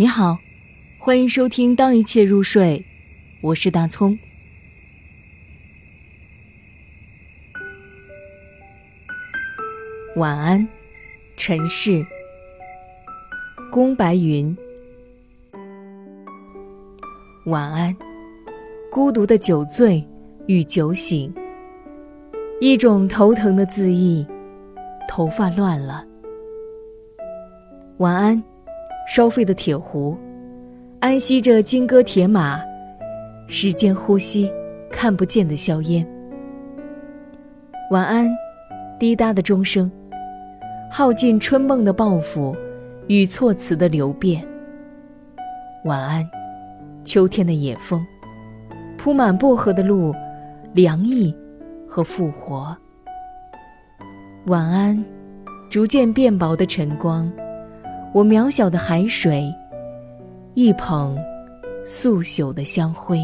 你好，欢迎收听《当一切入睡》，我是大葱。晚安，尘世。宫白云。晚安，孤独的酒醉与酒醒。一种头疼的自缢，头发乱了。晚安。烧沸的铁壶，安息着金戈铁马，时间呼吸看不见的硝烟。晚安，滴答的钟声，耗尽春梦的抱负与措辞的流变。晚安，秋天的野风，铺满薄荷的路，凉意和复活。晚安，逐渐变薄的晨光。我渺小的海水，一捧素朽的香灰。